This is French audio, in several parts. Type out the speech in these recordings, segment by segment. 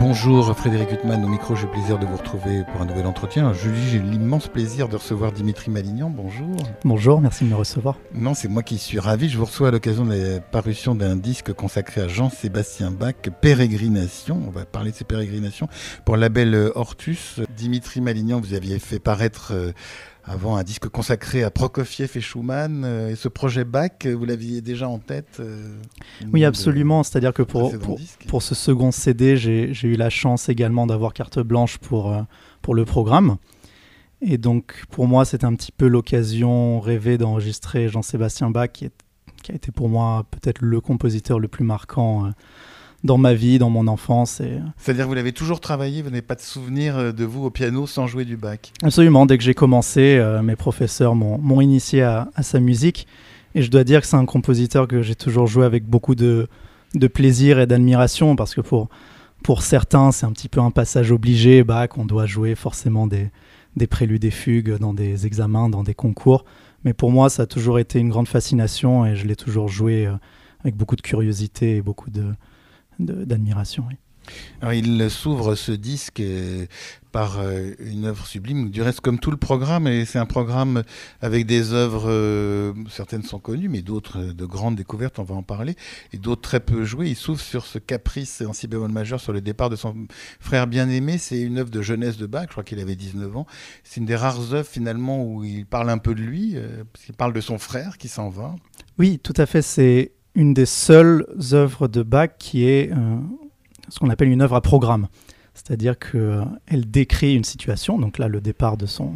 Bonjour Frédéric Huttman, au micro, j'ai le plaisir de vous retrouver pour un nouvel entretien. Julie, j'ai l'immense plaisir de recevoir Dimitri Malignan. Bonjour. Bonjour, merci de me recevoir. Non, c'est moi qui suis ravi. Je vous reçois à l'occasion de la parution d'un disque consacré à Jean-Sébastien Bach, Pérégrination. On va parler de ces pérégrinations pour le label Hortus. Dimitri Malignan, vous aviez fait paraître euh, avant un disque consacré à Prokofiev et Schumann. Euh, et ce projet Bach, vous l'aviez déjà en tête euh, Oui, absolument. C'est-à-dire que pour, pour, pour, ce second CD, j'ai eu la chance également d'avoir carte blanche pour, euh, pour le programme. Et donc, pour moi, c'est un petit peu l'occasion rêvée d'enregistrer Jean-Sébastien Bach, qui, est, qui, a été pour moi peut-être le compositeur le plus marquant dans ma vie, dans mon enfance. Et... C'est-à-dire que vous l'avez toujours travaillé, vous n'avez pas de souvenir euh, de vous au piano sans jouer du bac? Absolument, dès que j'ai commencé, euh, mes professeurs m'ont initié à, sa musique. Et je dois dire que c'est un compositeur que j'ai toujours joué avec beaucoup de, de plaisir et d'admiration, parce que pour, pour certains, c'est un petit peu un passage obligé. Bach, on doit jouer forcément des, des préludes et fugues dans des examens, dans des concours. Mais pour moi, ça a toujours été une grande fascination et je l'ai toujours joué euh, avec beaucoup de curiosité et beaucoup de, d'admiration. Alors il s'ouvre ce disque euh, par euh, une œuvre sublime, du reste comme tout le programme, et c'est un programme avec des œuvres, euh, certaines sont connues, mais d'autres de grandes découvertes, on va en parler, et d'autres très peu jouées. Il s'ouvre sur ce caprice en si bémol majeur sur le départ de son frère bien-aimé, c'est une œuvre de jeunesse de Bach, je crois qu'il avait 19 ans. C'est une des rares œuvres finalement où il parle un peu de lui, parce qu'il parle de son frère qui s'en va. Oui, tout à fait, c'est une des seules œuvres de Bach qui est euh, ce qu'on appelle une œuvre à programme. C'est-à-dire qu'elle euh, décrit une situation, donc là le départ de son,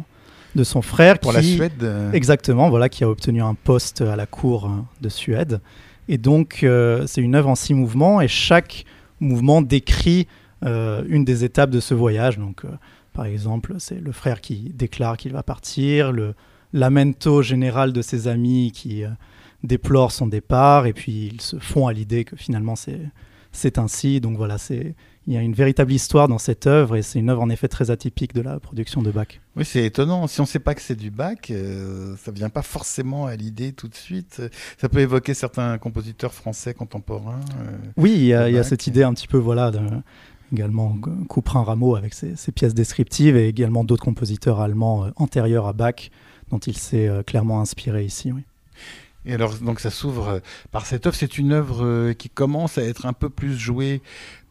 de son frère. Pour la Suède euh. Exactement, voilà, qui a obtenu un poste à la cour de Suède. Et donc c'est une œuvre en six mouvements et chaque mouvement décrit une des étapes de ce voyage. Donc par exemple, c'est le frère qui déclare qu'il va partir, le lamento général de ses amis qui déplore son départ et puis ils se font à l'idée que finalement c'est ainsi. Donc voilà, c'est il y a une véritable histoire dans cette œuvre et c'est une œuvre en effet très atypique de la production de Bach. Oui, c'est étonnant. Si on ne sait pas que c'est du Bach, euh, ça ne vient pas forcément à l'idée tout de suite. Ça peut évoquer certains compositeurs français contemporains. Euh, oui, il y, a, cette idée un petit peu, voilà, de, également Couperin Rameau avec ses, ses, pièces descriptives et également d'autres compositeurs allemands euh, antérieurs à Bach dont il s'est clairement inspiré ici. Oui. Et alors, donc, ça s'ouvre euh, par cette œuvre. C'est une œuvre euh, qui commence à être un peu plus jouée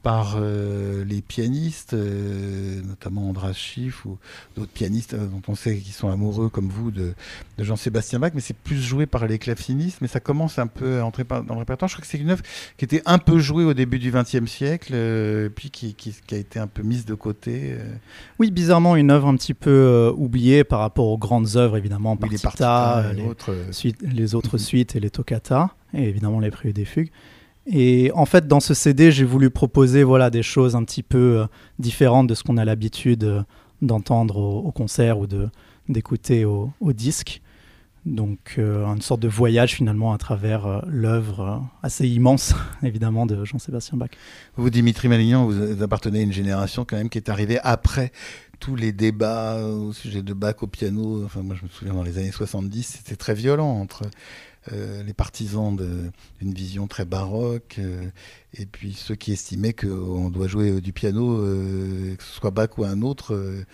par euh, les pianistes, euh, notamment Andras Schiff ou d'autres pianistes euh, dont on sait qu'ils sont amoureux comme vous de, Jean-Sébastien Bach, mais c'est plus joué par les clavecistes, mais ça commence un peu à entrer dans le répertoire. Je crois que c'est une œuvre qui était un peu jouée au début du XXe siècle, puis qui, qui, a été un peu mise de côté. Oui, bizarrement, une œuvre un petit peu oubliée par rapport aux grandes œuvres, évidemment, oui, les, les, autres, les autres suites et les toccata, et évidemment les préludes des fugues. Et en fait, dans ce CD, j'ai voulu proposer voilà, des choses un petit peu euh, différentes de ce qu'on a l'habitude euh, d'entendre au, concert ou d'écouter au, disque. Donc, euh, une sorte de voyage finalement à travers l'œuvre assez immense, évidemment, de Jean-Sébastien Bach. Vous, Dimitri Malignan, vous appartenez à une génération quand même qui est arrivée après tous les débats au sujet de Bach au piano. Enfin, moi, je me souviens dans les années 70, c'était très violent entre les partisans d'une vision très baroque, euh, et puis ceux qui estimaient qu'on doit jouer du piano, euh, que ce soit Bach ou un autre,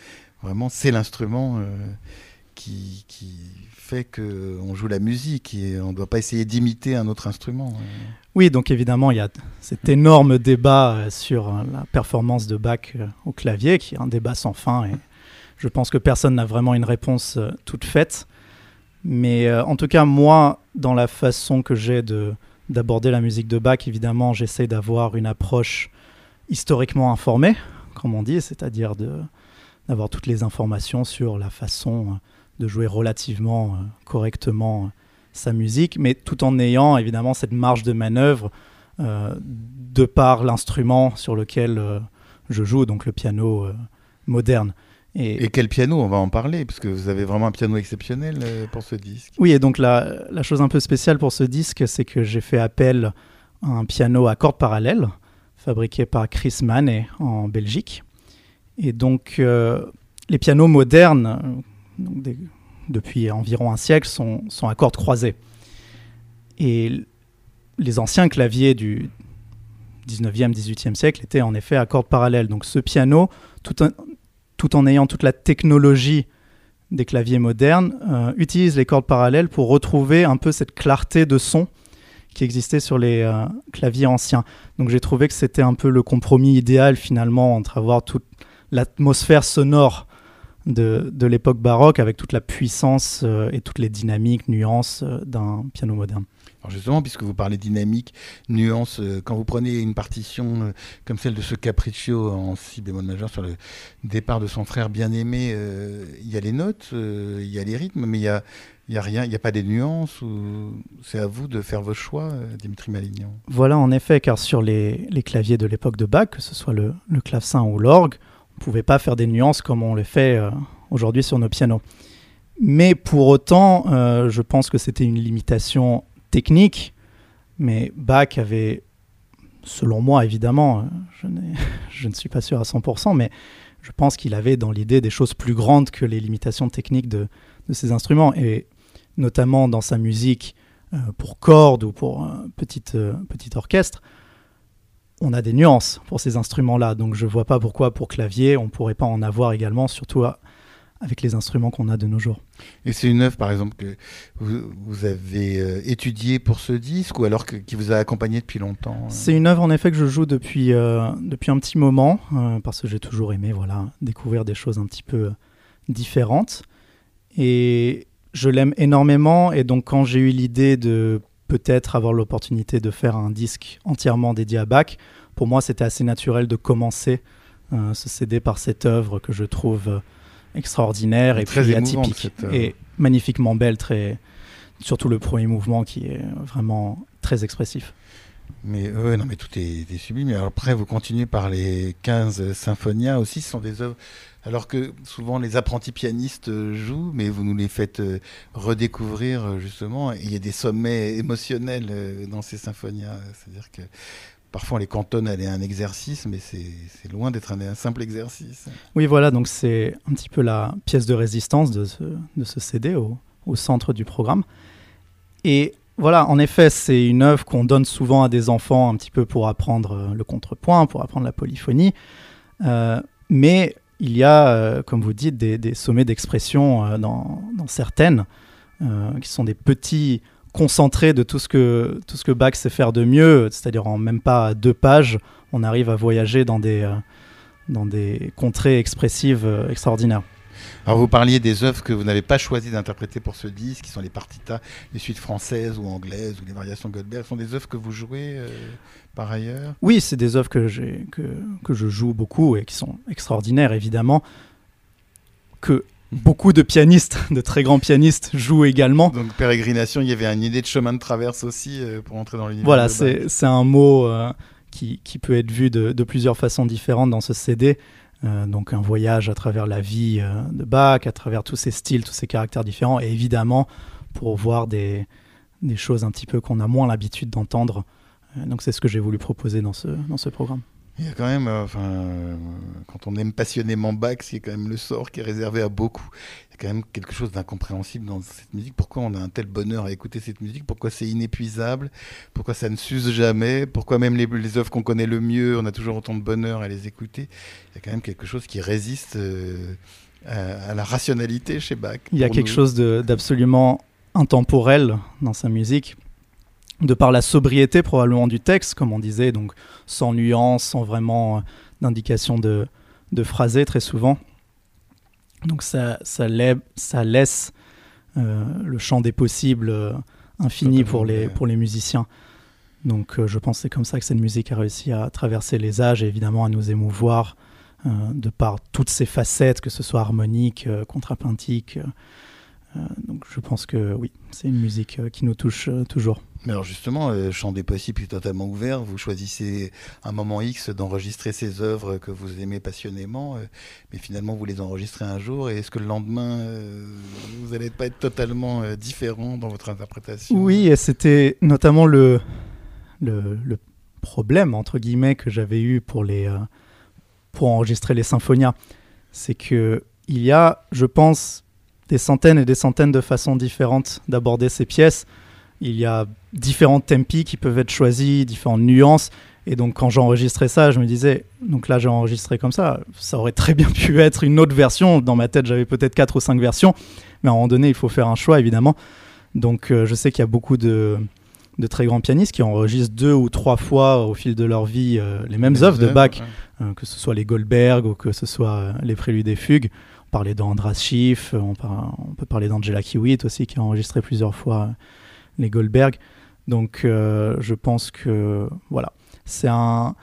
vraiment c'est l'instrument qui, qui, fait qu'on joue la musique et on ne doit pas essayer d'imiter un autre instrument. Oui, donc évidemment, il y a cet énorme débat sur la performance de Bach au clavier, qui est un débat sans fin, et je pense que personne n'a vraiment une réponse toute faite. Mais euh, en tout cas, moi, dans la façon que j'ai d'aborder la musique de Bach, évidemment, j'essaie d'avoir une approche historiquement informée, comme on dit, c'est-à-dire d'avoir toutes les informations sur la façon de jouer relativement euh, correctement euh, sa musique, mais tout en ayant évidemment cette marge de manœuvre de par l'instrument sur lequel je joue, donc le piano moderne. Et, quel piano On va en parler, parce que vous avez vraiment un piano exceptionnel euh, pour ce disque. Oui, et donc la, la chose un peu spéciale pour ce disque, c'est que j'ai fait appel à un piano à cordes parallèles, fabriqué par Chris Mann en Belgique. Et donc, euh, les pianos modernes, depuis environ un siècle, sont, sont à cordes croisées. Et les anciens claviers du 19e, 18e siècle étaient en effet à cordes parallèles. Donc ce piano, tout, tout en ayant toute la technologie des claviers modernes, euh, utilise les cordes parallèles pour retrouver un peu cette clarté de son qui existait sur les euh, claviers anciens. Donc j'ai trouvé que c'était un peu le compromis idéal finalement entre avoir toute l'atmosphère sonore de, de l'époque baroque avec toute la puissance euh, et toutes les dynamiques, nuances d'un piano moderne. Alors justement, puisque vous parlez dynamique, nuance, euh, quand vous prenez une partition euh, comme celle de ce Capriccio en si bémol majeur sur le départ de son frère bien-aimé, euh, il y a les notes, il y a les rythmes, mais il y a, rien, il n'y a pas des nuances ou c'est à vous de faire vos choix, Dimitri Malignan Voilà, en effet, car sur les, les claviers de l'époque de Bach, que ce soit le, le clavecin ou l'orgue, on ne pouvait pas faire des nuances comme on le fait aujourd'hui sur nos pianos. Mais pour autant, je pense que c'était une limitation technique, mais Bach avait, selon moi évidemment, je, je ne suis pas sûr à 100%, mais je pense qu'il avait dans l'idée des choses plus grandes que les limitations techniques de, ses instruments, et notamment dans sa musique euh, pour cordes ou pour un petit, euh, petit orchestre, on a des nuances pour ces instruments-là, donc je ne vois pas pourquoi pour clavier on ne pourrait pas en avoir également, surtout à, avec les instruments qu'on a de nos jours. Et c'est une œuvre, par exemple, que vous, avez euh, étudiée pour ce disque ou alors qui vous a accompagné depuis longtemps euh? C'est une œuvre, en effet, que je joue depuis, euh, depuis un petit moment, parce que j'ai toujours aimé voilà, découvrir des choses un petit peu différentes. Et je l'aime énormément, et donc quand j'ai eu l'idée de peut-être avoir l'opportunité de faire un disque entièrement dédié à Bach, pour moi, c'était assez naturel de commencer ce CD par cette œuvre que je trouve extraordinaire et très puis atypique euh, et magnifiquement belle, très surtout le premier mouvement qui est vraiment très expressif. Mais ouais, non, mais tout est, sublime. Après, vous continuez par les 15 symphonias aussi. Ce sont des œuvres, alors que souvent les apprentis pianistes jouent, mais vous nous les faites euh, redécouvrir justement. il y a des sommets émotionnels euh, dans ces symphonias. C'est-à-dire que parfois on les cantonne à un exercice, mais c'est loin d'être un, simple exercice. Oui, voilà, donc c'est un petit peu la pièce de résistance de ce, de CD au, centre du programme. Et voilà, en effet, c'est une œuvre qu'on donne souvent à des enfants un petit peu pour apprendre euh, le contrepoint, pour apprendre la polyphonie. Euh, mais il y a, euh, comme vous dites, des, sommets d'expression dans, certaines, qui sont des petits concentré de tout ce que tout ce que Bach sait faire de mieux, c'est-à-dire en même pas deux pages, on arrive à voyager dans des euh, dans des contrées expressives euh, extraordinaires. Alors vous parliez des œuvres que vous n'avez pas choisi d'interpréter pour ce disque, qui sont les partitas, les suites françaises ou anglaises ou les variations Goldberg, ce sont des œuvres que vous jouez euh, par ailleurs? Oui, c'est des œuvres que, que, que je joue beaucoup et qui sont extraordinaires évidemment, que beaucoup de pianistes, de très grands pianistes jouent également. Donc pérégrination, il y avait une idée de chemin de traverse aussi euh, pour entrer dans l'univers. Voilà, c'est un mot euh, qui, qui, peut être vu de, de, plusieurs façons différentes dans ce CD. Euh, donc un voyage à travers la vie de Bach, à travers tous ses styles, tous ses caractères différents, et évidemment pour voir des, des choses un petit peu qu'on a moins l'habitude d'entendre. donc c'est ce que j'ai voulu proposer dans ce, dans ce programme. Il y a quand même, euh, enfin, euh, quand on aime passionnément Bach, c'est quand même le sort qui est réservé à beaucoup. Il y a quand même quelque chose d'incompréhensible dans cette musique. Pourquoi on a un tel bonheur à écouter cette musique? Pourquoi c'est inépuisable? Pourquoi ça ne s'use jamais? Pourquoi même les, les œuvres qu'on connaît le mieux, on a toujours autant de bonheur à les écouter? Il y a quand même quelque chose qui résiste euh, à, la rationalité chez Bach. Il y a quelque chose d'absolument intemporel dans sa musique de par la sobriété probablement du texte, comme on disait, donc sans nuance, sans vraiment euh, d'indication de, de phrasé très souvent. Donc ça, ça, ça laisse euh, le champ des possibles euh, infini pour les, pour les musiciens. Donc je pense que c'est comme ça que cette musique a réussi à traverser les âges et évidemment à nous émouvoir de par toutes ses facettes, que ce soit harmonique, contrapuntique. donc je pense que oui, c'est une musique qui nous touche toujours. Mais alors justement, le champ des possibles est totalement ouvert. Vous choisissez un moment X d'enregistrer ces œuvres que vous aimez passionnément, euh, mais finalement vous les enregistrez un jour. Et est-ce que le lendemain, euh, vous n'allez pas être totalement euh, différent dans votre interprétation? Oui, et c'était notamment le, le, problème, entre guillemets, que j'avais eu pour, les, pour enregistrer les symphonias. C'est que il y a, je pense, des centaines et des centaines de façons différentes d'aborder ces pièces. Il y a différents tempi qui peuvent être choisis, différentes nuances. Et donc, quand j'enregistrais ça, je me disais, donc là, j'ai enregistré comme ça. Ça aurait très bien pu être une autre version. Dans ma tête, j'avais peut-être quatre ou cinq versions. Mais à un moment donné, il faut faire un choix, évidemment. Donc, euh, je sais qu'il y a beaucoup de, de, très grands pianistes qui enregistrent deux ou trois fois au fil de leur vie euh, les mêmes œuvres de Bach, euh, que ce soit les Goldberg ou que ce soit les Préludes et Fugues. On parlait d'Andras Schiff, on, on, peut parler d'Angela Kiewit aussi, qui a enregistré plusieurs fois les Goldberg. Donc, je pense que, voilà c'est un,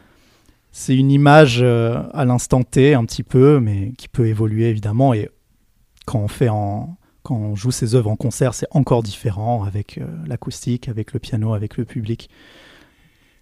c'est une image euh, à l'instant T un petit peu, mais qui peut évoluer évidemment. Et quand on fait en, quand on joue ses œuvres en concert, c'est encore différent avec euh, l'acoustique, avec le piano, avec le public.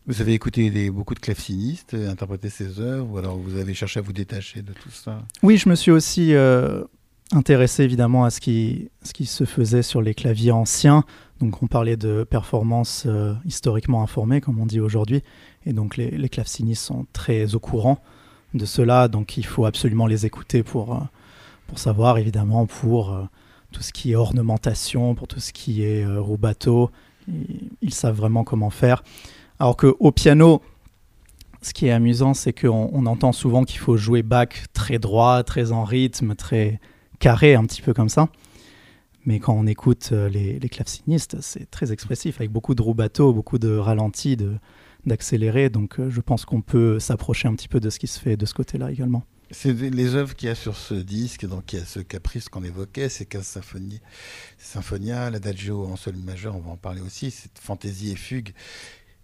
Vous avez écouté beaucoup de clavecinistes interpréter ces œuvres, ou alors vous avez cherché à vous détacher de tout ça? Oui, je me suis aussi euh, intéressé évidemment à ce qui, ce qui se faisait sur les claviers anciens. Donc on parlait de performances historiquement informées, comme on dit aujourd'hui. Et donc les, clavecinistes sont très au courant de cela, donc il faut absolument les écouter pour, euh, pour savoir, évidemment, pour euh, tout ce qui est ornementation, pour tout ce qui est euh, rubato. Ils, savent vraiment comment faire. Alors qu'au piano, ce qui est amusant, c'est qu'on on entend souvent qu'il faut jouer back très droit, très en rythme, très carré, un petit peu comme ça. Mais quand on écoute les, les clavecinistes, c'est très expressif, avec beaucoup de rubato, beaucoup de ralenti, de, d'accélérer. Donc euh, je pense qu'on peut s'approcher un petit peu de ce qui se fait de ce côté-là également. C'est les œuvres qu'il y a sur ce disque, donc il y a ce caprice qu'on évoquait, ces 15 symphonies, Symphonia, l'Adagio en sol majeur, on va en parler aussi, cette fantaisie et fugue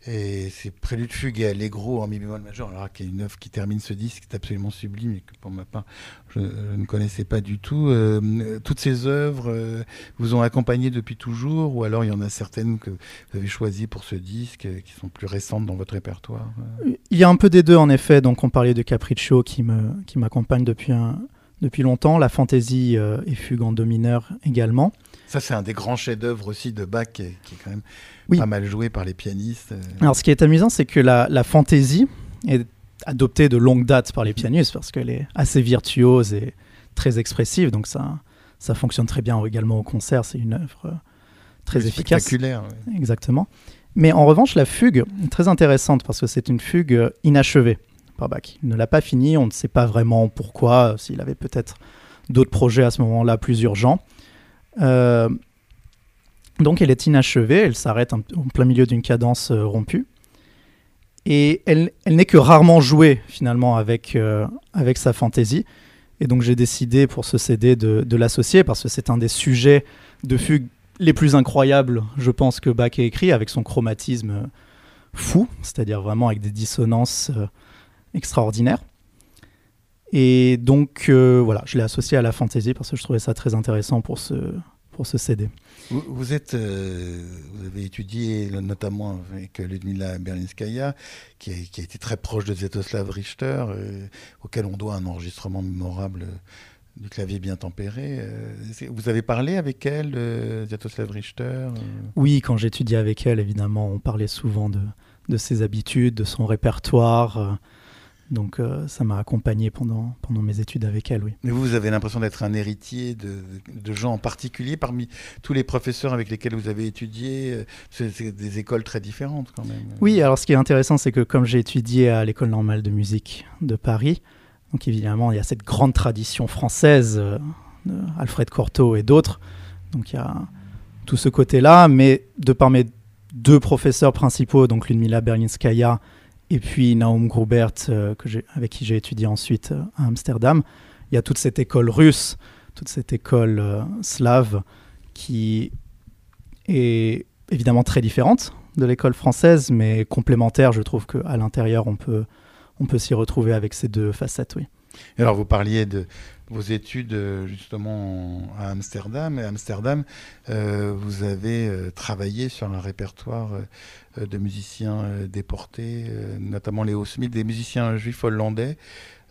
et c'est Prélude Fugue et Allegro en mi bémol majeur, alors qui est une œuvre qui termine ce disque, qui est absolument sublime et que pour ma part, je, ne connaissais pas du tout. Euh, toutes ces œuvres euh, vous ont accompagné depuis toujours, ou alors il y en a certaines que vous avez choisies pour ce disque, euh, qui sont plus récentes dans votre répertoire Il y a un peu des deux, en effet. Donc on parlait de Capriccio qui me qui m'accompagne depuis un, depuis longtemps, la fantaisie et fugue en do mineur également. Ça, c'est un des grands chefs-d'œuvre aussi de Bach, qui est, quand même pas mal joué par les pianistes. Euh. Alors, ce qui est amusant, c'est que la, la fantaisie est adoptée de longue date par les pianistes parce qu'elle est assez virtuose et très expressive. Donc, ça, ça fonctionne très bien également au concert. C'est une œuvre euh, très efficace. Spectaculaire. Exactement. Mais en revanche, la fugue est très intéressante parce que c'est une fugue euh, inachevée Il ne l'a pas finie. On ne sait pas vraiment pourquoi, s'il avait peut-être d'autres projets à ce moment-là plus urgents. Euh, donc elle est inachevée, elle s'arrête en plein milieu d'une cadence euh, rompue. Et elle, n'est que rarement jouée finalement avec, euh, avec sa fantaisie. Et donc j'ai décidé pour ce CD de, de l'associer parce que c'est un des sujets de fugue les plus incroyables, je pense, que Bach a écrit avec son chromatisme fou, c'est-à-dire vraiment avec des dissonances extraordinaires. Et donc, euh, voilà, je l'ai associé à la fantasy parce que je trouvais ça très intéressant pour ce, pour ce CD. Vous, êtes, euh, vous avez étudié notamment avec Ludmila Berlinskaya, qui a, qui a été très proche de Zetoslav Richter, euh, auquel on doit un enregistrement mémorable du clavier bien tempéré. vous avez parlé avec elle, de Zetoslav Richter Oui, quand j'étudiais avec elle, évidemment, on parlait souvent de, de ses habitudes, de son répertoire donc euh, ça m'a accompagné pendant, pendant mes études avec elle, oui. Mais vous, vous avez l'impression d'être un héritier de, de, gens en particulier parmi tous les professeurs avec lesquels vous avez étudié euh, C'est des écoles très différentes quand même. Oui, alors ce qui est intéressant, c'est que comme j'ai étudié à l'école normale de musique de Paris, donc évidemment il y a cette grande tradition française, euh, Alfred Cortot et d'autres, donc il y a tout ce côté-là, mais de par mes deux professeurs principaux, donc Ludmila Berlinskaya et puis Naum Grubert, euh, avec qui j'ai étudié ensuite euh, à Amsterdam. Il y a toute cette école russe, toute cette école euh, slave qui est évidemment très différente de l'école française, mais complémentaire. Je trouve qu'à l'intérieur, on peut, on peut s'y retrouver avec ces deux facettes, oui. alors, vous parliez de vos études justement à Amsterdam. À Amsterdam, vous avez travaillé sur un répertoire euh, de musiciens euh, déportés, euh, notamment Léo Smith, des musiciens juifs hollandais,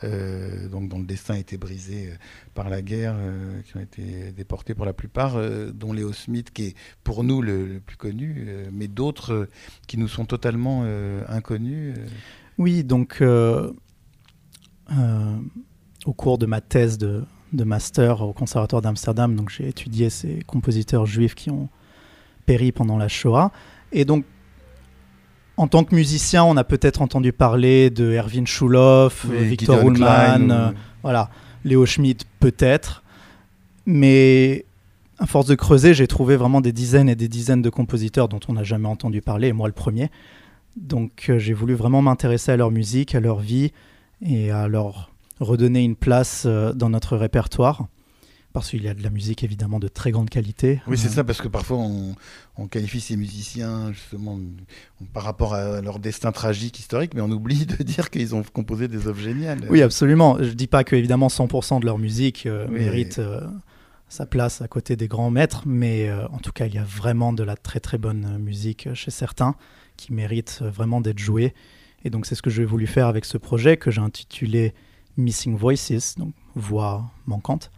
donc dont le destin a été brisé par la guerre, qui ont été déportés pour la plupart, dont Léo Smith, qui est pour nous le, plus connu, mais d'autres qui nous sont totalement inconnus. Oui, donc au cours de ma thèse de, de master au Conservatoire d'Amsterdam, donc j'ai étudié ces compositeurs juifs qui ont péri pendant la Shoah. Et donc, en tant que musicien, on a peut-être entendu parler de Erwin Schulhoff, Oui, Victor Ullmann, euh, voilà, Léo Schmidt peut-être. Mais à force de creuser, j'ai trouvé vraiment des dizaines et des dizaines de compositeurs dont on n'a jamais entendu parler, et moi le premier. Donc euh, j'ai voulu vraiment m'intéresser à leur musique, à leur vie, et à leur redonner une place euh, dans notre répertoire. Parce qu'il y a de la musique évidemment de très grande qualité. Oui, c'est Euh, ça, parce que parfois on, on qualifie ces musiciens justement par rapport à leur destin tragique historique, mais on oublie de dire qu'ils ont composé des œuvres géniales. Oui, absolument. Je dis pas que évidemment 100% de leur musique euh, Oui. mérite euh, sa place à côté des grands maîtres, mais en tout cas, il y a vraiment de la très très bonne musique chez certains qui méritent euh, vraiment d'être jouée. Et donc c'est ce que j'ai voulu faire avec ce projet que j'ai intitulé Missing Voices, donc voix manquantes.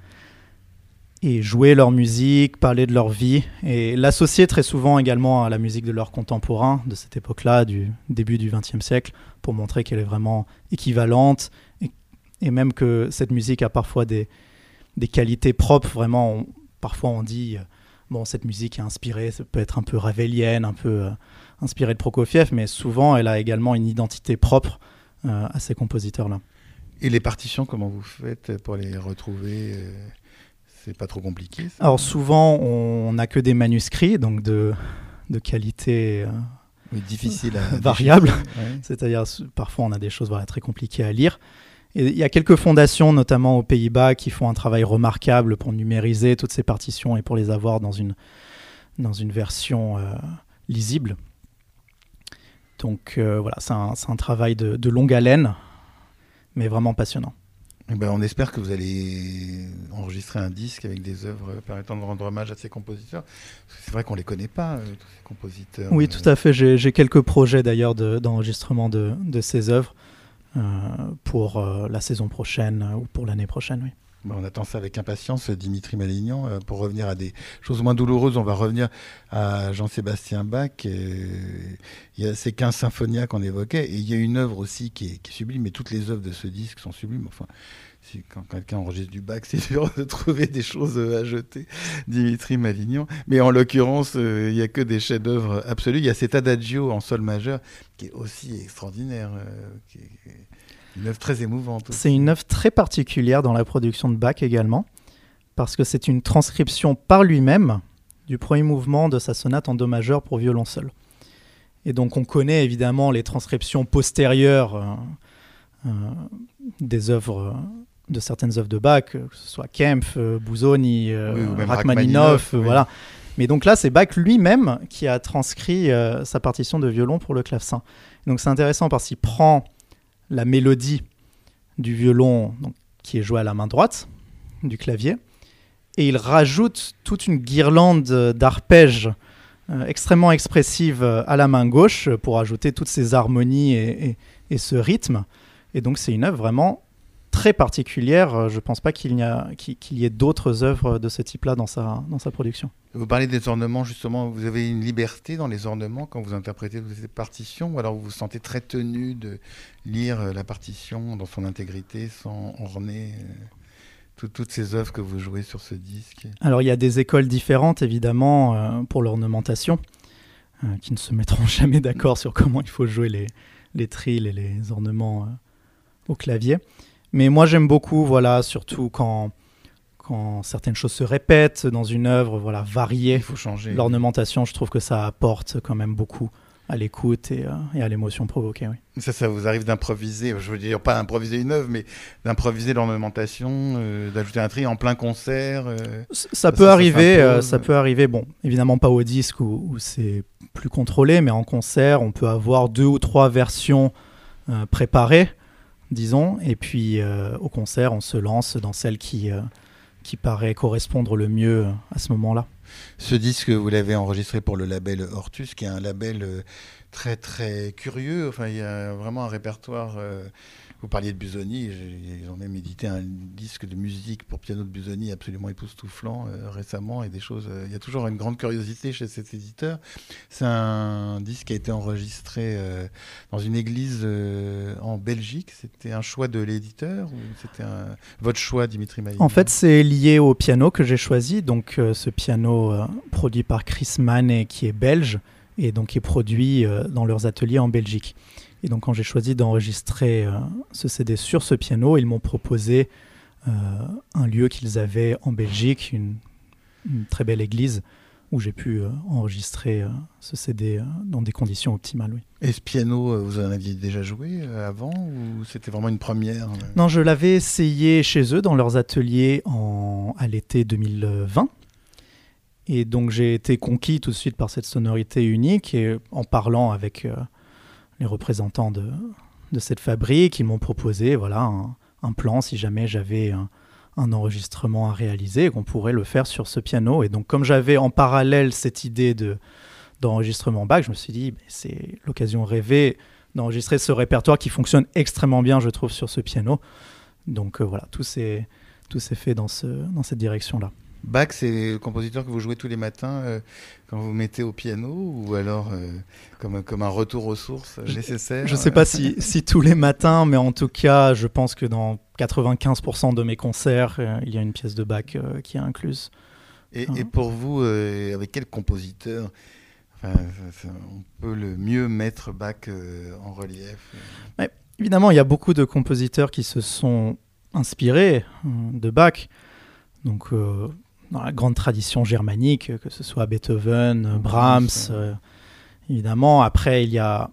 Et jouer leur musique, parler de leur vie, et l'associer très souvent également à la musique de leurs contemporains de cette époque-là, du début du XXe siècle, pour montrer qu'elle est vraiment équivalente et même que cette musique a parfois des, qualités propres. Vraiment, parfois on dit, euh, bon, cette musique est inspirée, ça peut être un peu ravelienne, un peu euh, inspirée de Prokofiev, mais souvent elle a également une identité propre euh, à ces compositeurs-là. Et les partitions, comment vous faites pour les retrouver euh, C'est pas trop compliqué ça Alors souvent, on n'a que des manuscrits, donc de, de qualité, euh, Oui, difficile à Variable. ouais. c'est-à-dire parfois on a des choses voilà, très compliquées à lire. Et il y a quelques fondations, notamment aux Pays-Bas, qui font un travail remarquable pour numériser toutes ces partitions et pour les avoir dans une, dans une version euh, lisible. Donc euh, voilà, c'est un, travail de, de longue haleine, mais vraiment passionnant. Eh ben, on espère que vous allez enregistrer un disque avec des œuvres permettant de rendre hommage à ces compositeurs. C'est vrai qu'on les connaît pas, euh, tous ces compositeurs. Oui, tout à fait. J'ai quelques projets d'ailleurs de- d'enregistrement de, de ces œuvres euh, pour euh, la saison prochaine ou pour l'année prochaine. Oui. On attend ça avec impatience, Dimitri Malignan. Euh, pour revenir à des choses moins douloureuses, on va revenir à Jean-Sébastien Bach. Il y a ces 15 symphonias qu'on évoquait, et il y a une œuvre aussi qui est, sublime, et toutes les œuvres de ce disque sont sublimes. Enfin, quand quelqu'un enregistre du Bach, c'est dur de trouver des choses à jeter, Dimitri Malignan. Mais en l'occurrence, euh, il n'y a que des chefs-d'œuvre absolus. Il y a cet adagio en sol majeur qui est aussi extraordinaire, euh, une œuvre très émouvante. C'est une œuvre très particulière dans la production de Bach également, parce que c'est une transcription par lui-même du premier mouvement de sa sonate en do majeur pour violon seul. Et donc on connaît évidemment les transcriptions postérieures euh, euh, des œuvres, euh, de certaines œuvres de Bach, que ce soit Kempf, Busoni, euh, Oui, Rachmaninoff, oui. voilà. Mais donc là, c'est Bach lui-même qui a transcrit sa partition de violon pour le clavecin. Donc c'est intéressant parce qu'il prend la mélodie du violon qui est joué à la main droite du clavier et il rajoute toute une guirlande d'arpèges euh, extrêmement expressive à la main gauche pour ajouter toutes ces harmonies et- et ce rythme. Et donc c'est une œuvre vraiment très particulière. Euh, Je ne pense pas qu'il y, a- qu'il- qu'il y ait d'autres œuvres de ce type-là dans sa, dans sa production. Vous parlez des ornements, justement, vous avez une liberté dans les ornements quand vous interprétez ces partitions, ou alors vous vous sentez très tenu de lire euh, la partition dans son intégrité sans orner euh, tout- toutes ces œuvres que vous jouez sur ce disque? Alors il y a des écoles différentes évidemment euh, pour l'ornementation euh, qui ne se mettront jamais d'accord sur comment il faut jouer les, les trilles et les ornements euh, au clavier. Mais moi j'aime beaucoup, voilà, surtout quand, quand certaines choses se répètent dans une œuvre, voilà, varier Il faut changer. l'ornementation, je trouve que ça apporte quand même beaucoup à l'écoute et, euh, et à l'émotion provoquée. Oui. Ça, ça vous arrive d'improviser, je veux dire pas improviser une œuvre, mais d'improviser l'ornementation, euh, d'ajouter un tri en plein concert. euh, Ça, Ça, peut ça arriver, ça peut arriver. Bon, évidemment pas au disque où, où c'est plus contrôlé, mais en concert, on peut avoir deux ou trois versions préparées, disons, et puis euh, au concert, on se lance dans celle qui euh, qui paraît correspondre le mieux à ce moment-là. Ce disque, vous l'avez enregistré pour le label Hortus, qui est un label euh, très très curieux. Enfin, il y a vraiment un répertoire Vous parliez de Busoni, ils ont même édité un disque de musique pour piano de Busoni absolument époustouflant euh, récemment et des choses. Euh, il y a toujours une grande curiosité chez cet éditeur. C'est un disque qui a été enregistré euh, dans une église en Belgique. C'était un choix de l'éditeur ou c'était votre choix, Dimitri Maï En fait, c'est lié au piano que j'ai choisi. Donc, ce piano produit par Chris Mann et qui est belge et donc qui est produit dans leurs ateliers en Belgique. Et donc quand j'ai choisi d'enregistrer euh, ce CD sur ce piano, ils m'ont proposé euh, un lieu qu'ils avaient en Belgique, une, très belle église où j'ai pu euh, enregistrer ce CD dans des conditions optimales. Oui. Et ce piano, vous en aviez déjà joué avant ou c'était vraiment une première Non, je l'avais essayé chez eux dans leurs ateliers en, à l'été 2020. Et donc j'ai été conquis tout de suite par cette sonorité unique et en parlant avec les représentants de, de cette fabrique. Ils m'ont proposé voilà, un, plan si jamais j'avais un, enregistrement à réaliser qu'on pourrait le faire sur ce piano. Et donc, comme j'avais en parallèle cette idée de, d'enregistrement bac, je me suis dit, c'est l'occasion rêvée d'enregistrer ce répertoire qui fonctionne extrêmement bien, je trouve, sur ce piano. Donc euh, voilà, tout s'est, tout s'est fait dans, ce, dans cette direction-là. Bach, c'est le compositeur que vous jouez tous les matins euh, quand vous mettez au piano ou alors euh, comme, comme un retour aux sources nécessaire Je ne sais pas si, si, tous les matins, mais en tout cas, je pense que dans 95% de mes concerts, euh, il y a une pièce de Bach qui est incluse. Et, et pour vous, avec quel compositeur enfin, on peut le mieux mettre Bach en relief Évidemment, il y a beaucoup de compositeurs qui se sont inspirés de Bach. Donc, dans la grande tradition germanique, que ce soit Beethoven, Brahms, euh, évidemment. Après, il y a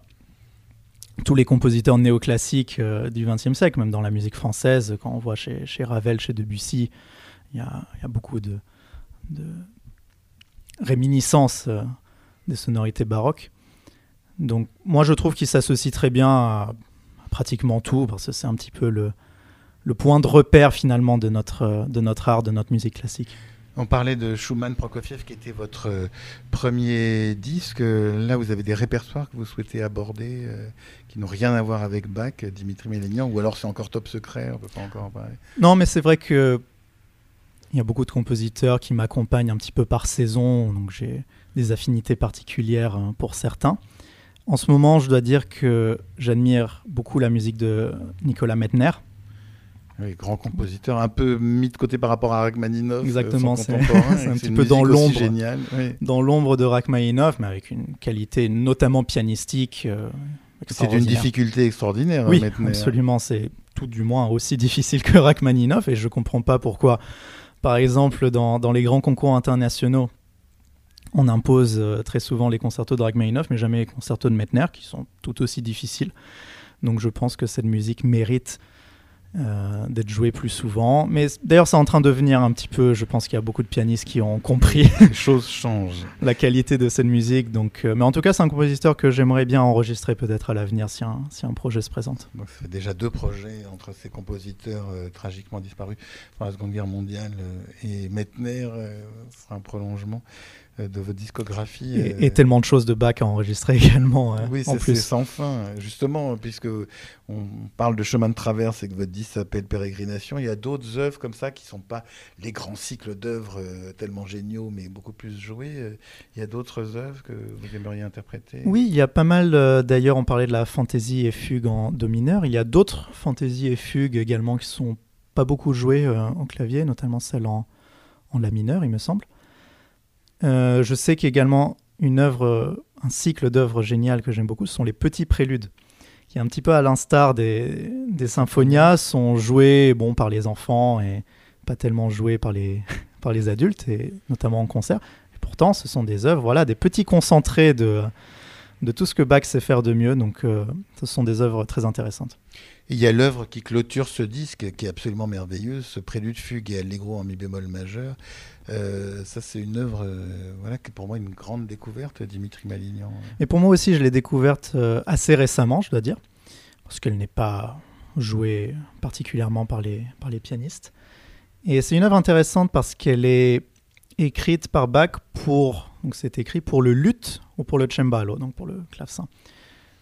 tous les compositeurs néoclassiques euh, du XXe siècle, même dans la musique française, quand on voit chez, Ravel, chez Debussy, il y a, beaucoup de, réminiscences euh, des sonorités baroques. Donc moi je trouve qu'il s'associe très bien à, pratiquement tout, parce que c'est un petit peu le, le point de repère finalement de notre, de notre art, de notre musique classique. On parlait de Schumann Prokofiev qui était votre euh, premier disque. Là, vous avez des répertoires que vous souhaitez aborder euh, qui n'ont rien à voir avec Bach, Dimitri Mélénian, ou alors c'est encore top secret, on peut pas encore. Non, mais c'est vrai que il y a beaucoup de compositeurs qui m'accompagnent un petit peu par saison, donc j'ai des affinités particulières hein, pour certains. En ce moment, je dois dire que j'admire beaucoup la musique de Nicolas Metner, oui, grand compositeur, un peu mis de côté par rapport à Rachmaninoff. Euh, Exactement, c'est un petit peu dans l'ombre, dans l'ombre de Rachmaninoff, mais avec une qualité notamment pianistique. Euh, c'est d'une difficulté extraordinaire. Oui, absolument. C'est tout du moins aussi difficile que Rachmaninoff, et je comprends pas pourquoi. Par exemple, dans, dans les grands concours internationaux, on impose euh, très souvent les concertos de Rachmaninoff, mais jamais les concertos de Metner, qui sont tout aussi difficiles. Donc je pense que cette musique mérite euh, d'être joué plus souvent. Mais d'ailleurs, c'est en train de venir un petit peu. Je pense qu'il y a beaucoup de pianistes qui ont compris. Les choses changent. la qualité de cette musique. Donc, euh, mais en tout cas, c'est un compositeur que j'aimerais bien enregistrer peut-être à l'avenir si un, si un projet se présente. Donc, ça fait déjà deux projets entre ces compositeurs euh, tragiquement disparus pendant la Seconde Guerre mondiale et Mettner sera un prolongement. Euh, de votre discographie. Et, euh, tellement de choses de Bach à enregistrer également. Hein, oui, c'est sans fin. Justement, puisque on parle de chemin de traverse et que votre disque s'appelle Pérégrination, il y a d'autres œuvres comme ça qui ne sont pas les grands cycles d'œuvres euh, tellement géniaux, mais beaucoup plus joués. Il y a d'autres œuvres que vous aimeriez interpréter? Oui, il y a pas mal. D'ailleurs, on parlait de la fantaisie et fugue en do mineur. Il y a d'autres fantaisies et fugues également qui sont pas beaucoup jouées au clavier, notamment celle en, en la mineur, il me semble. Euh, je sais qu'également une œuvre, euh, un cycle d'œuvres géniales que j'aime beaucoup, ce sont les petits préludes, qui un petit peu à l'instar des, symphonias sont joués bon par les enfants et pas tellement joués par les par les adultes et notamment en concert. Et pourtant, ce sont des œuvres, voilà, des petits concentrés de de tout ce que Bach sait faire de mieux. Donc, euh, ce sont des œuvres très intéressantes. Il y a l'œuvre qui clôture ce disque, qui est absolument merveilleuse, ce prélude fugue et allegro en mi bémol majeur. Euh, ça, c'est une œuvre, euh, voilà, qui est pour moi une grande découverte, Dimitri Malignan. Et pour moi aussi, je l'ai découverte assez récemment, je dois dire, parce qu'elle n'est pas jouée particulièrement par les, par les pianistes. Et c'est une œuvre intéressante parce qu'elle est écrite par Bach pour, donc c'est écrit pour le luth ou pour le cembalo, donc pour le clavecin.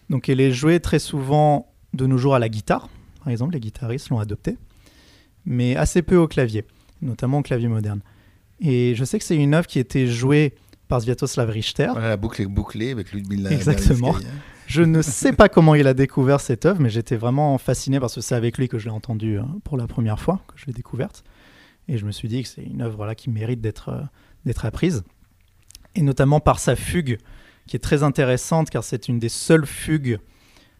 Donc elle est jouée très souvent de nos jours à la guitare, par exemple, les guitaristes l'ont adopté, mais assez peu au clavier, notamment au clavier moderne. Et je sais que c'est une œuvre qui était jouée par Sviatoslav Richter. Voilà, la boucle est bouclée avec Ludmilla Exactement. Berlinskaya. Je ne sais pas comment il a découvert cette œuvre, mais j'étais vraiment fasciné parce que c'est avec lui que je l'ai entendue euh, pour la première fois, que je l'ai découverte. Et je me suis dit que c'est une œuvre voilà, qui mérite d'être euh, d'être apprise. Et notamment par sa fugue, qui est très intéressante car c'est une des seules fugues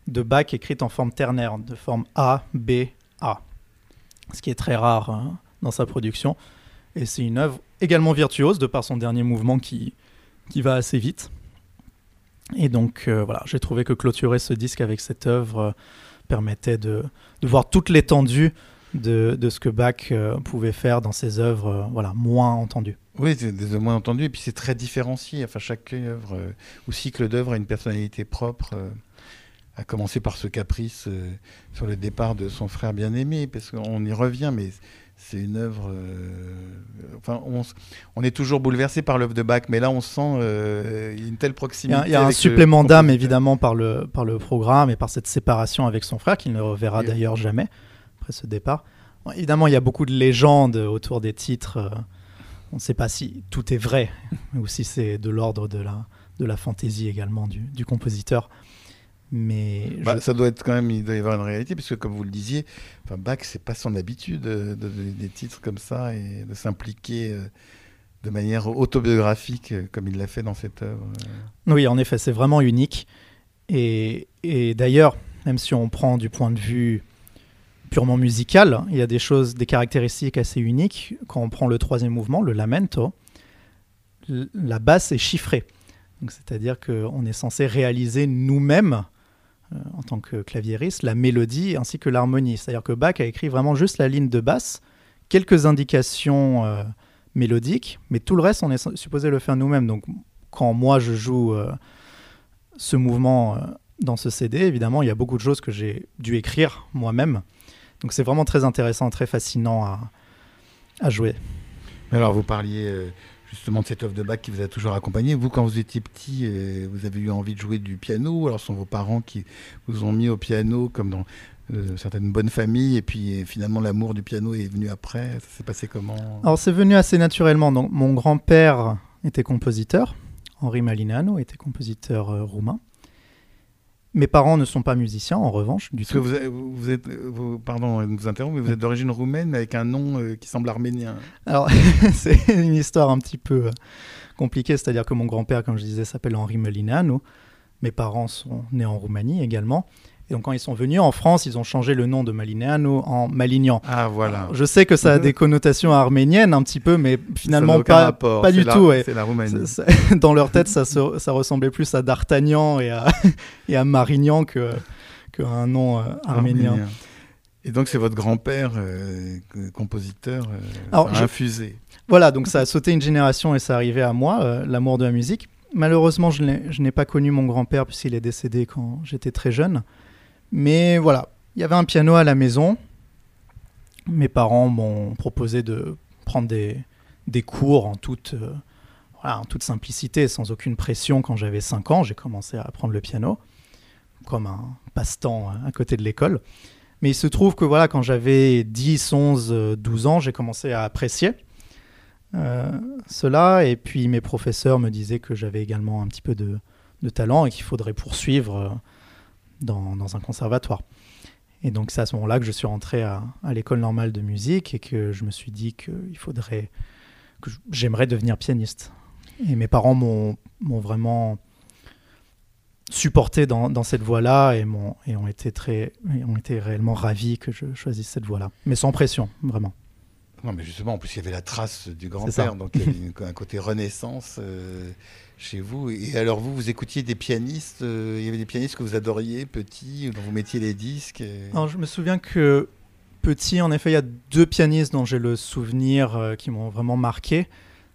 de Bach écrites en forme ternaire, de forme A, B, A. Ce qui est très rare hein, dans sa production. Et c'est une œuvre également virtuose de par son dernier mouvement qui, qui va assez vite. Et donc euh, voilà, j'ai trouvé que clôturer ce disque avec cette œuvre euh, permettait de, de voir toute l'étendue de, de ce que Bach euh, pouvait faire dans ses œuvres voilà, moins entendues. Oui, c'est des moins entendu. Et puis c'est très différencié. Enfin, chaque œuvre ou cycle d'œuvre a une personnalité propre. À commencer par ce caprice euh, sur le départ de son frère bien-aimé, parce qu'on y revient, mais c'est une œuvre. euh, enfin, on, est toujours bouleversé par l'œuvre de Bach, mais là, on sent euh, une telle proximité. a, il y a un supplément d'âme évidemment par le, par le programme et par cette séparation avec son frère qu'il ne reverra d'ailleurs jamais après ce départ. Bon, évidemment, il y a beaucoup de légendes autour des titres. on ne sait pas si tout est vrai ou si c'est de l'ordre de la, de la fantaisie également du, du compositeur. Mais je- Bah, ça doit être quand même, il doit y avoir une réalité, puisque comme vous le disiez, enfin, Bach, c'est pas son habitude de donner des titres comme ça et de s'impliquer euh, de manière autobiographique, euh, comme il l'a fait dans cette œuvre. Oui, en effet, c'est vraiment unique. Et, et d'ailleurs, même si on prend du point de vue purement musical, il y a des choses, des caractéristiques assez uniques. Quand on prend le troisième mouvement, le lamento, la basse est chiffrée. C'est-à-dire qu'on est censé réaliser nous-mêmes, en tant que claviériste, la mélodie ainsi que l'harmonie. C'est-à-dire que Bach a écrit vraiment juste la ligne de basse, quelques indications euh, mélodiques, mais tout le reste, on est supposé le faire nous-mêmes. Donc quand moi je joue euh, ce mouvement euh, dans ce CD, évidemment, il y a beaucoup de choses que j'ai dû écrire moi-même. Donc c'est vraiment très intéressant, très fascinant à, à jouer. Alors, vous parliez euh, justement de cette œuvre de Bach qui vous a toujours accompagné. Vous, quand vous étiez petit, euh, vous avez eu envie de jouer du piano. Alors, ce sont vos parents qui vous ont mis au piano, comme dans euh, certaines bonnes familles. Et puis, euh, finalement, l'amour du piano est venu après. Ça s'est passé comment? Alors c'est venu assez naturellement. Donc, mon grand-père était compositeur, Henri Malinano était compositeur roumain. Mes parents ne sont pas musiciens, en revanche, du Parce que tout. vous, êtes- vous êtes, vous- pardon de vous interrompre, mais vous êtes d'origine roumaine avec un nom euh, qui semble arménien. Alors, c'est une histoire un petit peu euh, compliquée, c'est-à-dire que mon grand-père, comme je disais, s'appelle Henri Melinanu. Mes parents sont nés en Roumanie également. Et donc, quand ils sont venus en France, ils ont changé le nom de Malineanu en Malignan. Ah, voilà. Je sais que ça a Mhm. des connotations arméniennes un petit peu, mais finalement pas, rapport. pas du la- tout. ouais. C'est la Roumanie. Ça- ça- dans leur tête, ça, se- ça ressemblait plus à D'Artagnan et à, et à Marignan que qu'à un nom euh, arménien. Arménien. Et donc, c'est votre grand-père, euh, compositeur, euh, Alors, je- infusé. Voilà, donc ça a sauté une génération et ça arrivait à moi, euh, l'amour de la musique. Malheureusement, je n'ai pas connu mon grand-père puisqu'il est décédé quand j'étais très jeune. Mais voilà, il y avait un piano à la maison. Mes parents m'ont proposé de prendre des, des cours en toute, euh, voilà, en toute simplicité, sans aucune pression. Quand j'avais 5 ans, j'ai commencé à apprendre le piano comme un passe-temps à côté de l'école. Mais il se trouve que voilà, quand j'avais 10, 11, euh, 12 ans, j'ai commencé à apprécier euh, cela. Et puis mes professeurs me disaient que j'avais également un petit peu de, de talent et qu'il faudrait poursuivre euh, dans, dans un conservatoire. Et donc c'est à ce moment-là que je suis rentré à, à l'école normale de musique et que je me suis dit qu'il faudrait que j'aimerais devenir pianiste. Et mes parents m'ont vraiment supporté dans, dans cette voie-là et, m'ont- et ont été très ont été réellement ravis que je choisisse cette voie-là, mais sans pression, vraiment. Non, mais justement, en plus, il y avait la trace du grand-père, donc il y avait un côté renaissance euh, chez vous. Et alors, vous, vous écoutiez des pianistes, euh, il y avait des pianistes que vous adoriez, petits, dont vous mettiez les disques. et- Alors, je me souviens que petit, en effet, il y a deux pianistes dont j'ai le souvenir euh, qui m'ont vraiment marqué.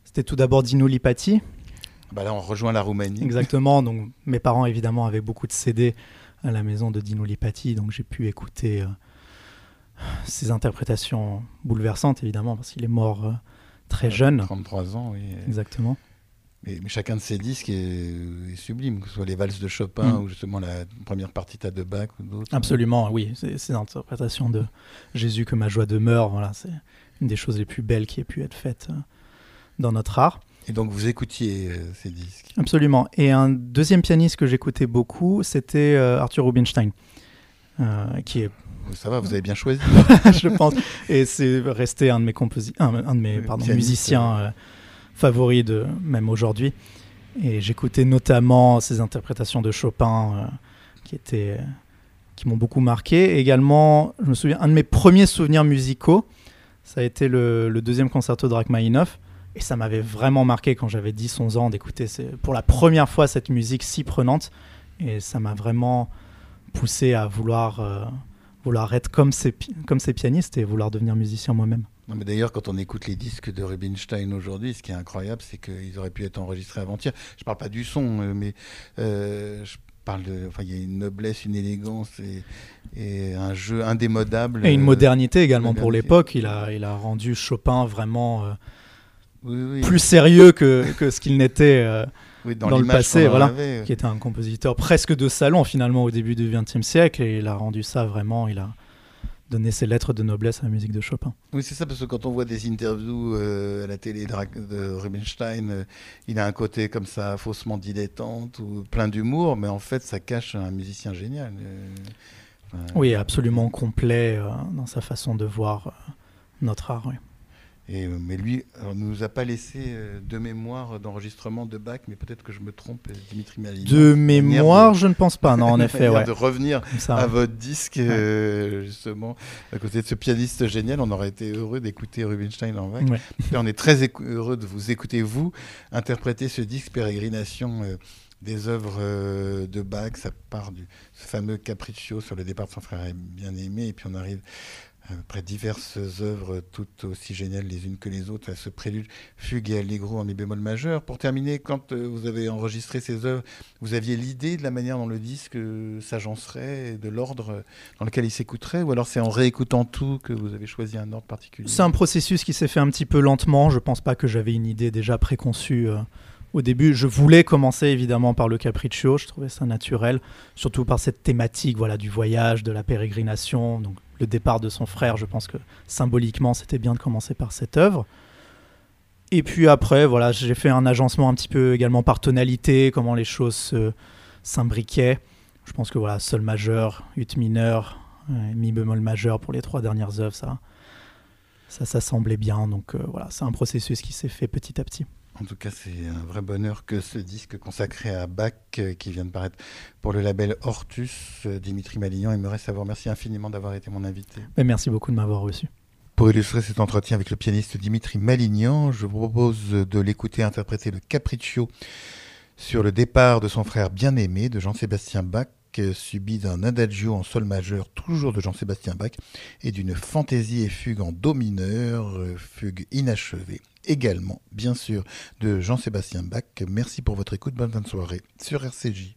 C'était tout d'abord Dino Lipati, Bah là, on rejoint la Roumanie. exactement. Donc, mes parents, évidemment, avaient beaucoup de CD à la maison de Dino Lipati, donc j'ai pu écouter euh, ses interprétations bouleversantes, évidemment, parce qu'il est mort très jeune. 33 ans, oui. Exactement. Mais, mais chacun de ces disques est, est sublime, que ce soit les valses de Chopin Mm. ou justement la première partita de Bach ou d'autres. Absolument, oui. C'est l'interprétation de Jésus que ma joie demeure. Voilà, c'est une des choses les plus belles qui ait pu être faite euh, dans notre art. Et donc vous écoutiez euh, ces disques. Absolument. Et un deuxième pianiste que j'écoutais beaucoup, c'était euh, Arthur Rubinstein, euh, qui est, Ça va, vous avez bien choisi. je pense, et c'est resté un de mes, composi- un, un de mes pardon, musiciens favoris de même aujourd'hui. Et j'écoutais notamment ses interprétations de Chopin, euh, qui étaient, qui m'ont beaucoup marqué. Également, je me souviens, un de mes premiers souvenirs musicaux, ça a été le, deuxième concerto de Rachmaninoff. Et ça m'avait vraiment marqué quand j'avais 10-11 ans d'écouter pour la première fois cette musique si prenante. Et ça m'a vraiment poussé à vouloir, euh, vouloir être comme ces, comme ces pianistes et vouloir devenir musicien moi-même. Non, mais d'ailleurs, quand on écoute les disques de Rubinstein aujourd'hui, ce qui est incroyable, c'est qu'ils auraient pu être enregistrés avant-hier. Je parle pas du son, euh, mais euh, je parle de. Enfin, il y a une noblesse, une élégance et, et un jeu indémodable. Et une euh, modernité également pour l'époque. Il a, il a rendu Chopin vraiment euh, oui, oui, plus sérieux que, que ce qu'il n'était, euh, oui, dans le passé, voilà, avait. qui était un compositeur presque de salon finalement au début du XXe siècle. Et il a rendu ça vraiment, il a donné ses lettres de noblesse à la musique de Chopin. Oui, c'est ça, parce que quand on voit des interviews euh, à la télé de, de Rubinstein, euh, il a un côté comme ça, faussement dilettante ou plein d'humour, mais en fait, ça cache un musicien génial. euh, Oui, absolument complet dans sa façon de voir notre art. oui. Et, euh, mais lui, alors, ne nous a pas laissé euh, de mémoire d'enregistrement de Bach, mais peut-être que je me trompe, euh, Dimitri Malignon. De mémoire, je ne pense pas. Non, en effet, ouais. de revenir ça, à ouais. votre disque, euh, justement, à côté de ce pianiste génial, on aurait été heureux d'écouter Rubinstein en Bach. Et on est très heureux de vous écouter, vous, interpréter ce disque Pérégrination euh, des œuvres euh, de Bach. Ça part du ce fameux Capriccio sur le départ de son frère bien-aimé, et puis on arrive euh, après diverses œuvres toutes aussi géniales les unes que les autres, à ce prélude fugue et allegro en mi bémol majeur. Pour terminer, quand euh, vous avez enregistré ces œuvres, vous aviez l'idée de la manière dont le disque euh, s'agencerait, de l'ordre dans lequel il s'écouterait, ou alors c'est en réécoutant tout que vous avez choisi un ordre particulier? C'est un processus qui s'est fait un petit peu lentement. Je pense pas que j'avais une idée déjà préconçue euh, au début. Je voulais commencer évidemment par le Capriccio. Je trouvais ça naturel, surtout par cette thématique voilà du voyage, de la pérégrination, le départ de son frère. Je pense que symboliquement, c'était bien de commencer par cette œuvre. Et puis après, voilà, j'ai fait un agencement un petit peu également par tonalité, comment les choses se- s'imbriquaient. Je pense que voilà, sol majeur, ut mineur, euh, mi bémol majeur pour les trois dernières œuvres, ça, ça, ça semblait bien. Donc euh, voilà, c'est un processus qui s'est fait petit à petit. En tout cas, c'est un vrai bonheur que ce disque consacré à Bach, euh, qui vient de paraître pour le label Hortus, euh, Dimitri Malignan, aimerait savoir. Merci infiniment d'avoir été mon invité. Mais merci beaucoup de m'avoir reçu. Pour illustrer cet entretien avec le pianiste Dimitri Malignan, je vous propose de l'écouter interpréter le Capriccio sur le départ de son frère bien-aimé de Jean-Sébastien Bach, euh, subi d'un adagio en sol majeur, toujours de Jean-Sébastien Bach, et d'une fantaisie et fugue en do mineur, fugue inachevée, également, bien sûr, de Jean-Sébastien Bach. Merci pour votre écoute, bonne fin de soirée sur RCJ.